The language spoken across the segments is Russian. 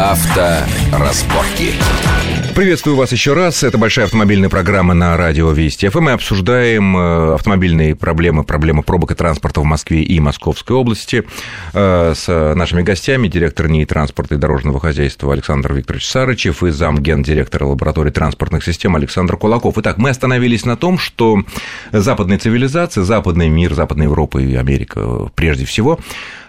Авторазборки. Приветствую вас еще раз. Это большая автомобильная программа на радио Вести ФМ. Мы обсуждаем э, автомобильные проблемы, проблемы пробок и транспорта в Москве и Московской области э, с нашими гостями, директор НИИ транспорта и дорожного хозяйства Александр Викторович Сарычев и зам гендиректора лаборатории транспортных систем Александр Кулаков. Итак, мы остановились на том, что западная цивилизация, западный мир, Западная Европа и Америка прежде всего,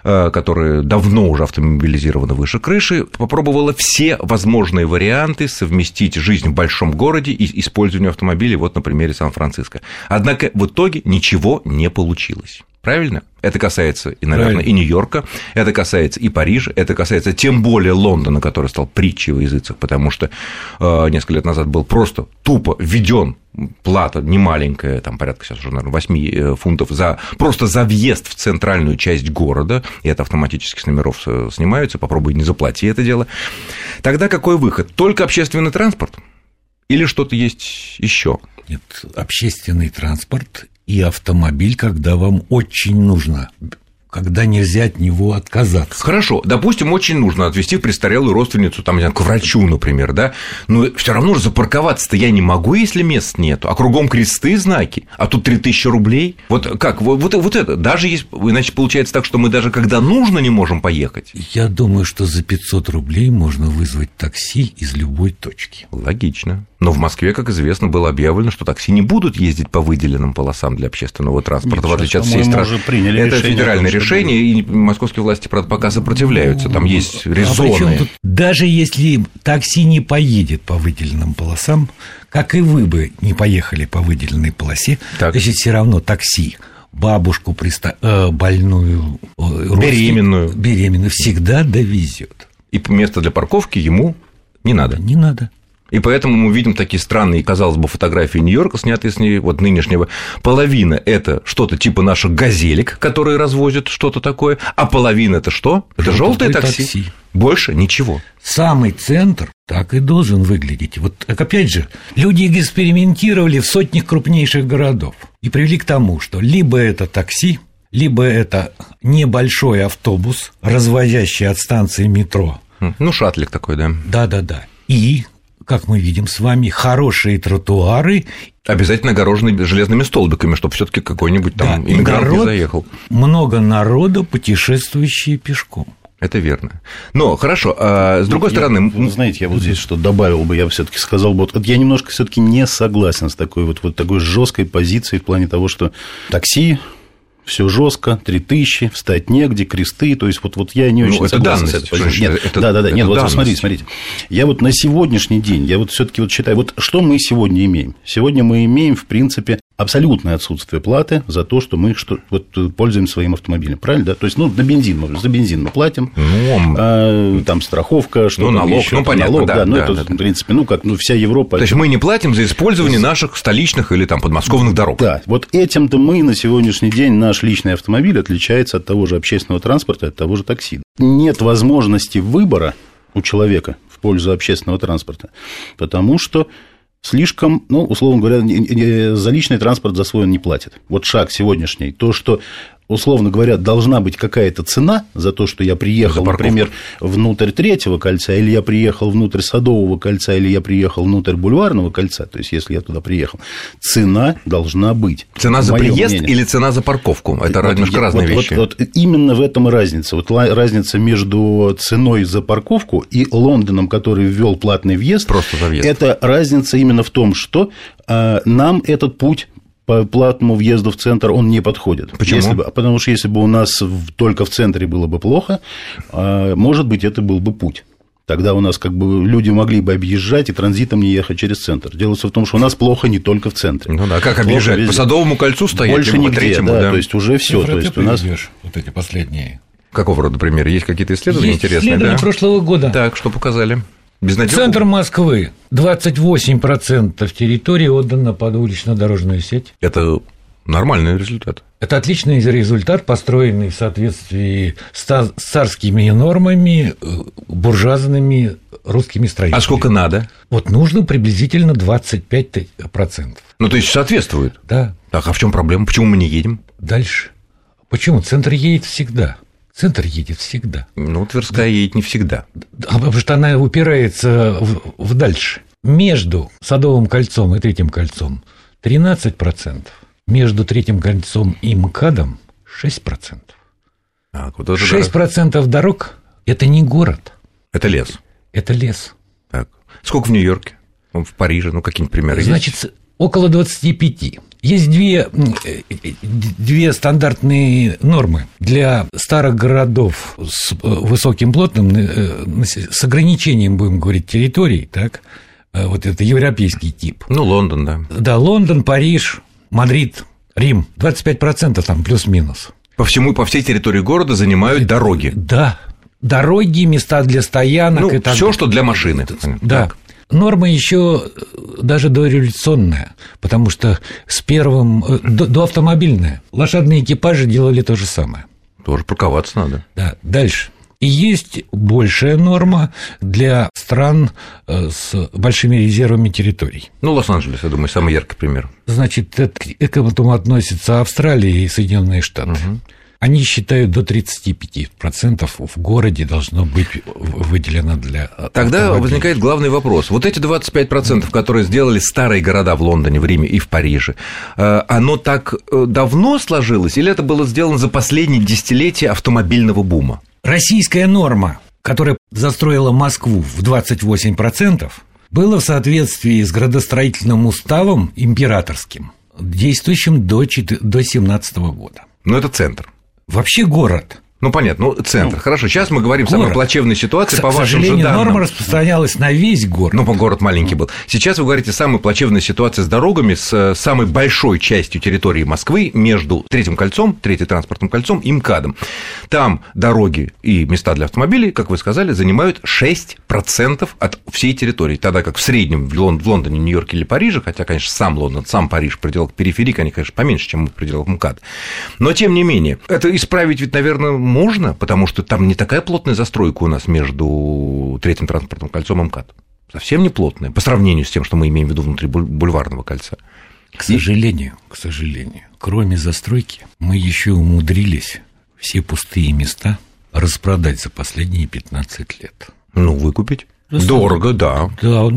э, которые давно уже автомобилизированы выше крыши, попробовала все возможные варианты совместить жизнь в большом городе и использование автомобилей, вот на примере Сан-Франциско. Однако в итоге ничего не получилось. Правильно? Это касается и, наверное, Правильно. и Нью-Йорка, это касается и Парижа, это касается тем более Лондона, который стал притчей в языцах, потому что э, несколько лет назад был просто тупо введен плата немаленькая, там порядка сейчас уже, наверное, 8 э, фунтов за, просто за въезд в центральную часть города, и это автоматически с номеров снимаются, попробуй не заплати это дело. Тогда какой выход? Только общественный транспорт? Или что-то есть еще? Нет, общественный транспорт и автомобиль, когда вам очень нужно когда нельзя от него отказаться. Хорошо, допустим, очень нужно отвезти престарелую родственницу там, к врачу, например, да, но все равно же запарковаться-то я не могу, если мест нету, а кругом кресты, знаки, а тут 3000 рублей. Вот как, вот, вот, вот это, даже есть, иначе получается так, что мы даже когда нужно не можем поехать. Я думаю, что за 500 рублей можно вызвать такси из любой точки. Логично. Но в Москве, как известно, было объявлено, что такси не будут ездить по выделенным полосам для общественного транспорта, Нет, в отличие от всей страны. Это решение, федеральное решение, и московские власти, правда, пока сопротивляются. Там есть а резоны. А даже если такси не поедет по выделенным полосам, как и вы бы не поехали по выделенной полосе, так. значит, все равно такси бабушку приста... э, больную, беременную. беременную всегда довезет. И место для парковки ему не надо. Не надо. И поэтому мы видим такие странные, казалось бы, фотографии Нью-Йорка, снятые с ней, вот нынешнего. Половина – это что-то типа наших газелек, которые развозят что-то такое, а половина – это что? Это желтое такси. такси. Больше ничего. Самый центр так и должен выглядеть. Вот опять же, люди экспериментировали в сотнях крупнейших городов и привели к тому, что либо это такси, либо это небольшой автобус, развозящий от станции метро. Ну, шатлик такой, да. Да-да-да. И как мы видим с вами, хорошие тротуары. Обязательно огороженные железными столбиками, чтобы все таки какой-нибудь там да, иммигрант народ, не заехал. Много народа, путешествующие пешком. Это верно. Но хорошо, а с другой ну, стороны. Вы знаете, я вот здесь что добавил бы, я все-таки сказал бы, вот я немножко все-таки не согласен с такой вот, вот такой жесткой позицией в плане того, что такси все жестко, 3000, встать негде, кресты, то есть вот, вот я не ну, очень ну, это согласен данность, с этой. Нет, это, да, да, да, нет, вот смотрите, смотрите, я вот на сегодняшний день, я вот все-таки вот считаю, вот что мы сегодня имеем? Сегодня мы имеем, в принципе, абсолютное отсутствие платы за то, что мы что, вот, пользуемся своим автомобилем, правильно, да? То есть, ну, на бензин мы, за бензин мы платим, ну, а, там страховка, что ну, налог, еще, ну, понятно, налог, да, да, ну, да, это, да. в принципе, ну, как, ну, вся Европа. То есть, мы не платим за использование наших столичных или там подмосковных дорог. Да, вот этим-то мы на сегодняшний день, наш личный автомобиль отличается от того же общественного транспорта, от того же такси. Нет возможности выбора у человека в пользу общественного транспорта, потому что слишком, ну, условно говоря, за личный транспорт за свой он не платит. Вот шаг сегодняшний. То, что условно говоря, должна быть какая-то цена за то, что я приехал, например, внутрь третьего кольца, или я приехал внутрь Садового кольца, или я приехал внутрь Бульварного кольца, то есть, если я туда приехал, цена должна быть. Цена за приезд мнении. или цена за парковку? Это вот, немножко разные вот, вещи. Вот, вот именно в этом и разница. Вот разница между ценой за парковку и Лондоном, который ввел платный въезд. Просто за въезд. Это разница именно в том, что э, нам этот путь по платному въезду в центр он не подходит. Почему? Если бы, потому что если бы у нас только в центре было бы плохо, а, может быть, это был бы путь. Тогда у нас как бы люди могли бы объезжать и транзитом не ехать через центр. Дело в том, что у нас плохо не только в центре. Ну да, как плохо объезжать? Везде. По Садовому кольцу стоять? Больше нигде, третьему, да, да, то есть уже все. То есть у нас вот эти последние. Какого рода примеры? Есть какие-то исследования Есть интересные? Исследования да? прошлого года. Так, что показали? Безнадежно? Центр Москвы 28% территории отдано под улично-дорожную сеть. Это нормальный результат. Это отличный результат, построенный в соответствии с царскими нормами, э, буржуазными русскими строителями. А сколько надо? Вот нужно приблизительно 25%. Ну, то есть соответствует? Да. Так, а в чем проблема? Почему мы не едем? Дальше. Почему? Центр едет всегда. Центр едет всегда. Ну, Тверская едет не всегда. А потому что она упирается в, в дальше. Между Садовым кольцом и Третьим кольцом 13%. Между Третьим кольцом и МКАДом 6%. Так, вот это 6% да. дорог – это не город. Это лес. Это лес. Так. Сколько в Нью-Йорке? В Париже? Ну, какие-нибудь примеры Значит, есть? Около 25. Есть две, две стандартные нормы для старых городов с высоким плотным, э, с ограничением, будем говорить, территорий, так, э, вот это европейский тип. Ну, Лондон, да. Да, Лондон, Париж, Мадрид, Рим, 25% там плюс-минус. По всему, по всей территории города занимают дороги. Да, дороги, места для стоянок ну, и так все, что для машины. Да. Так. Норма еще даже дореволюционная, потому что с первым э, до, до автомобильная лошадные экипажи делали то же самое. Тоже парковаться надо. Да, дальше. И есть большая норма для стран э, с большими резервами территорий. Ну, Лос-Анджелес, я думаю, самый яркий пример. Значит, к этому относятся Австралия и Соединенные Штаты. Угу. Они считают, до 35% в городе должно быть выделено для Тогда возникает главный вопрос. Вот эти 25%, которые сделали старые города в Лондоне, в Риме и в Париже, э, оно так э, давно сложилось или это было сделано за последние десятилетия автомобильного бума? Российская норма, которая застроила Москву в 28%, было в соответствии с градостроительным уставом императорским, действующим до 2017 года. Но это центр. Вообще город. Ну, понятно, ну, центр. Ну, Хорошо, сейчас мы говорим о самой плачевной ситуации, к, по вашим же данным. норма распространялась на весь город. Ну, город маленький был. Сейчас вы говорите самая плачевная ситуация с дорогами, с э, самой большой частью территории Москвы между Третьим кольцом, Третьим транспортным кольцом и МКАДом. Там дороги и места для автомобилей, как вы сказали, занимают 6% от всей территории, тогда как в среднем в Лондоне, Нью-Йорке или Париже, хотя, конечно, сам Лондон, сам Париж в пределах периферии, они, конечно, поменьше, чем в пределах МКАД. Но, тем не менее, это исправить ведь, наверное, можно, потому что там не такая плотная застройка у нас между Третьим транспортным кольцом и МКАД. Совсем не плотная, по сравнению с тем, что мы имеем в виду внутри бульварного кольца. К сожалению, к сожалению, кроме застройки, мы еще умудрились все пустые места распродать за последние 15 лет. Ну, выкупить. Дорого, да. Да,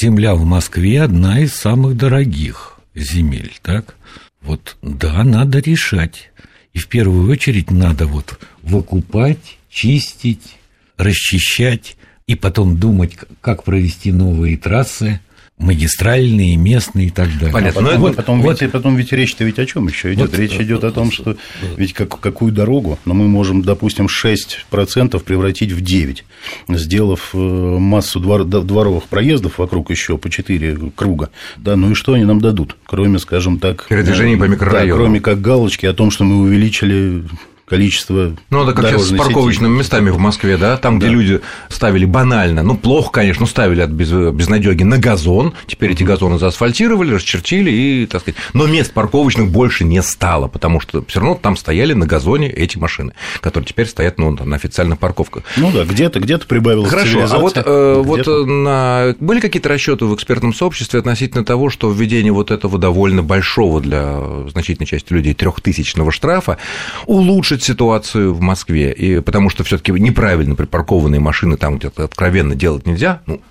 земля в Москве одна из самых дорогих земель, так? Вот, да, надо решать. И в первую очередь надо вот выкупать, чистить, расчищать и потом думать, как провести новые трассы, магистральные, местные и так далее. Понятно. А потом, вот, потом, вот, ведь, потом ведь речь-то ведь о чем еще идет? Вот, речь идет о том, что ведь как, какую дорогу, но мы можем, допустим, 6% превратить в 9, сделав э, массу двор, дворовых проездов вокруг еще по 4 круга. Да, ну и что они нам дадут, кроме, скажем так... Передвижение по микрорайону. Да, кроме как галочки о том, что мы увеличили количество Ну, это как сейчас с парковочными сети. местами в Москве, да, там, да. где люди ставили банально, ну, плохо, конечно, ставили от без, безнадеги на газон, теперь эти газоны заасфальтировали, расчертили и, так сказать, но мест парковочных больше не стало, потому что все равно там стояли на газоне эти машины, которые теперь стоят, ну, на официальных парковках. Ну да, где-то, где-то прибавилось Хорошо, а вот, э, вот на... были какие-то расчеты в экспертном сообществе относительно того, что введение вот этого довольно большого для значительной части людей трехтысячного штрафа улучшит ситуацию в Москве, и потому что все таки неправильно припаркованные машины там где-то откровенно делать нельзя, ну,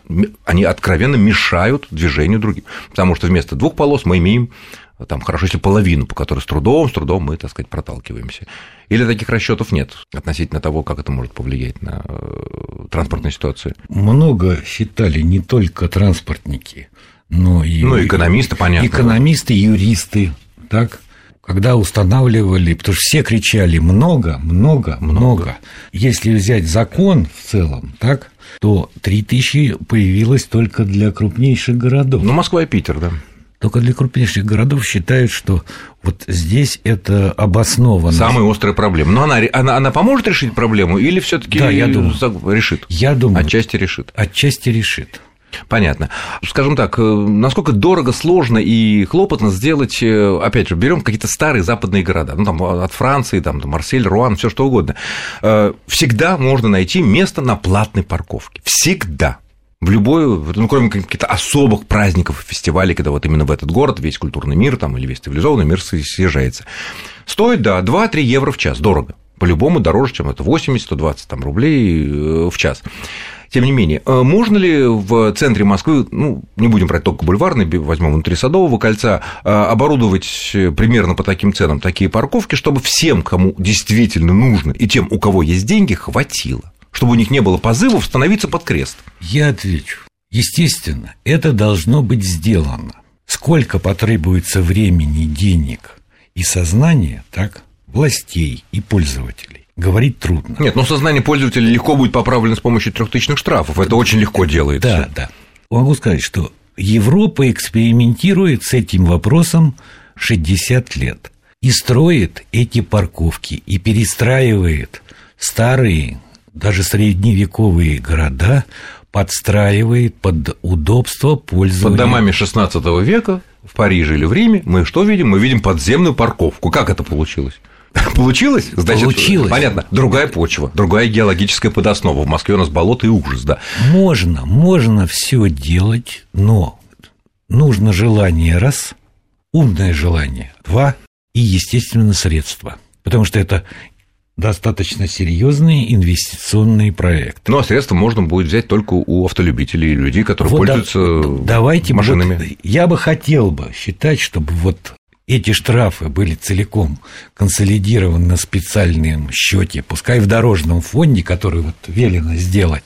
они откровенно мешают движению другим, потому что вместо двух полос мы имеем там хорошо, если половину, по которой с трудом, с трудом мы, так сказать, проталкиваемся. Или таких расчетов нет относительно того, как это может повлиять на э, транспортную ситуацию? Много считали не только транспортники, но и... Ну, экономисты, понятно. Экономисты, юристы, так? Когда устанавливали, потому что все кричали много, много, много. много. Если взять закон в целом, так, то 3000 появилось только для крупнейших городов. Ну, Москва и Питер, да. Только для крупнейших городов считают, что вот здесь это обосновано. Самая острая проблема. Но она, она, она поможет решить проблему или все таки да, я думаю, решит? Я думаю. Отчасти решит. Отчасти решит. Понятно. Скажем так, э, насколько дорого, сложно и хлопотно сделать, э, опять же, берем какие-то старые западные города, ну там от Франции, там Марсель, Руан, все что угодно. Э, всегда можно найти место на платной парковке. Всегда в любой, ну, кроме каких-то особых праздников, фестивалей, когда вот именно в этот город весь культурный мир там, или весь цивилизованный мир съезжается. Стоит, да, 2-3 евро в час, дорого по-любому дороже, чем это 80-120 там, рублей в час. Тем не менее, э, можно ли в центре Москвы, ну, не будем брать только бульварный, возьмем внутри Садового кольца, э, оборудовать примерно по таким ценам такие парковки, чтобы всем, кому действительно нужно, и тем, у кого есть деньги, хватило? Чтобы у них не было позывов становиться под крест? Я отвечу. Естественно, это должно быть сделано. Сколько потребуется времени, денег и сознания, так, властей и пользователей, говорить трудно. Нет, но сознание пользователя легко будет поправлено с помощью трехтысячных штрафов. Это очень легко делается. Да, да. Могу сказать, что Европа экспериментирует с этим вопросом 60 лет и строит эти парковки и перестраивает старые, даже средневековые города подстраивает под удобство пользования. Под домами 16 века в Париже или в Риме мы что видим? Мы видим подземную парковку. Как это получилось? Получилось? Значит, Получилось. Понятно. Другая почва, другая геологическая подоснова. В Москве у нас болото и ужас, да. Можно, можно все делать, но нужно желание раз, умное желание два и, естественно, средства. Потому что это достаточно серьезные инвестиционные проекты. Ну, а средства можно будет взять только у автолюбителей, людей, которые вот пользуются да, давайте машинами. Вот, я бы хотел бы считать, чтобы вот эти штрафы были целиком консолидированы на специальном счете, пускай в дорожном фонде, который вот велено сделать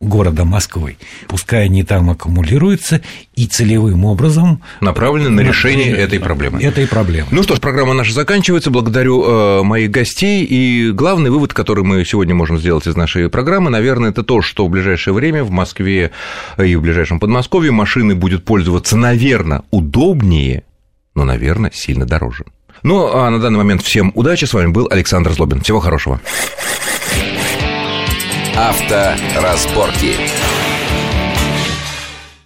города Москвы. Пускай они там аккумулируются и целевым образом направлены на решение этой проблемы. Этой проблемы. Ну что ж, программа наша заканчивается. Благодарю э, моих гостей. И главный вывод, который мы сегодня можем сделать из нашей программы, наверное, это то, что в ближайшее время в Москве и в ближайшем Подмосковье машины будет пользоваться, наверное, удобнее, но, наверное, сильно дороже. Ну, а на данный момент всем удачи. С вами был Александр Злобин. Всего хорошего. Авторазборки.